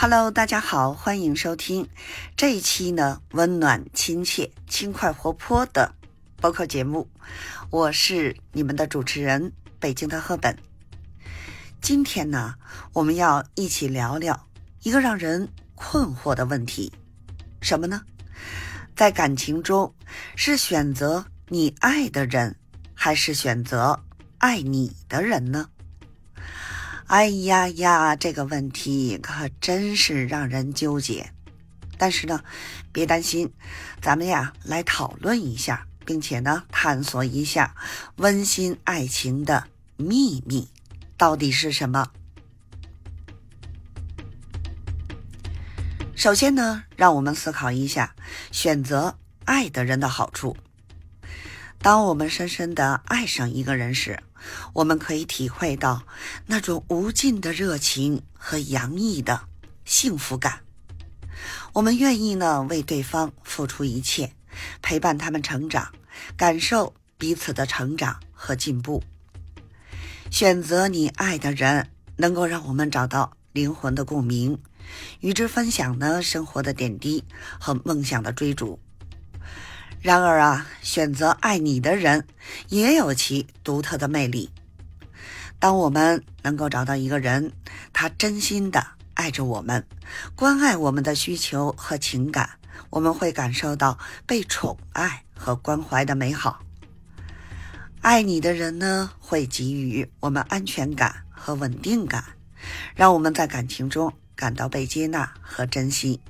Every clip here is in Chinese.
Hello，大家好，欢迎收听这一期呢温暖亲切、轻快活泼的播客节目。我是你们的主持人，北京的赫本。今天呢，我们要一起聊聊一个让人困惑的问题，什么呢？在感情中，是选择你爱的人，还是选择爱你的人呢？哎呀呀，这个问题可真是让人纠结。但是呢，别担心，咱们呀来讨论一下，并且呢探索一下温馨爱情的秘密到底是什么。首先呢，让我们思考一下选择爱的人的好处。当我们深深的爱上一个人时，我们可以体会到那种无尽的热情和洋溢的幸福感。我们愿意呢为对方付出一切，陪伴他们成长，感受彼此的成长和进步。选择你爱的人，能够让我们找到灵魂的共鸣，与之分享呢生活的点滴和梦想的追逐。然而啊，选择爱你的人也有其独特的魅力。当我们能够找到一个人，他真心的爱着我们，关爱我们的需求和情感，我们会感受到被宠爱和关怀的美好。爱你的人呢，会给予我们安全感和稳定感，让我们在感情中感到被接纳和珍惜。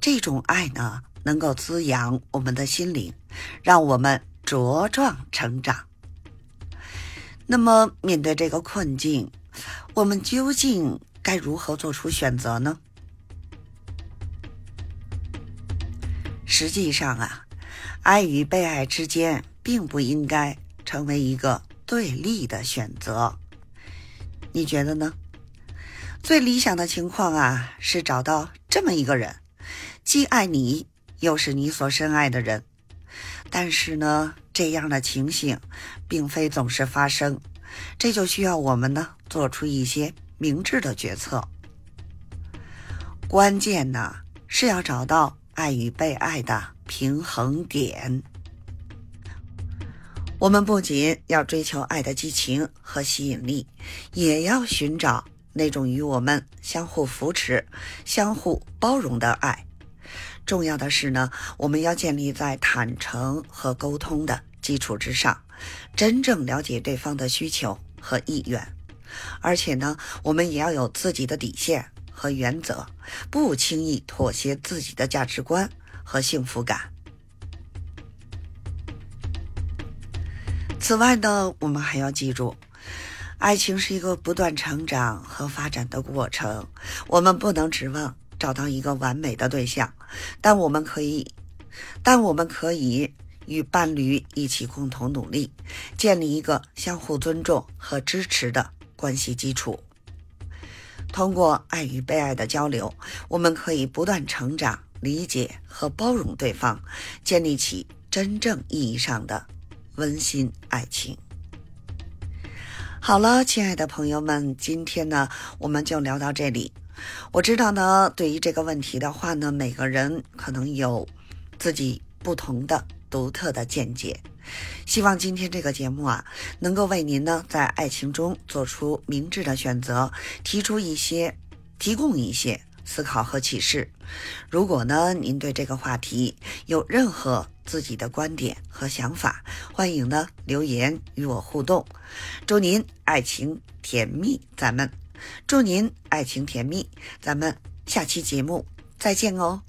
这种爱呢。能够滋养我们的心灵，让我们茁壮成长。那么，面对这个困境，我们究竟该如何做出选择呢？实际上啊，爱与被爱之间并不应该成为一个对立的选择。你觉得呢？最理想的情况啊，是找到这么一个人，既爱你。又是你所深爱的人，但是呢，这样的情形并非总是发生，这就需要我们呢做出一些明智的决策。关键呢是要找到爱与被爱的平衡点。我们不仅要追求爱的激情和吸引力，也要寻找那种与我们相互扶持、相互包容的爱。重要的是呢，我们要建立在坦诚和沟通的基础之上，真正了解对方的需求和意愿，而且呢，我们也要有自己的底线和原则，不轻易妥协自己的价值观和幸福感。此外呢，我们还要记住，爱情是一个不断成长和发展的过程，我们不能指望。找到一个完美的对象，但我们可以，但我们可以与伴侣一起共同努力，建立一个相互尊重和支持的关系基础。通过爱与被爱的交流，我们可以不断成长、理解和包容对方，建立起真正意义上的温馨爱情。好了，亲爱的朋友们，今天呢，我们就聊到这里。我知道呢，对于这个问题的话呢，每个人可能有自己不同的独特的见解。希望今天这个节目啊，能够为您呢在爱情中做出明智的选择，提出一些，提供一些思考和启示。如果呢您对这个话题有任何自己的观点和想法，欢迎呢留言与我互动。祝您爱情甜蜜，咱们。祝您爱情甜蜜，咱们下期节目再见哦。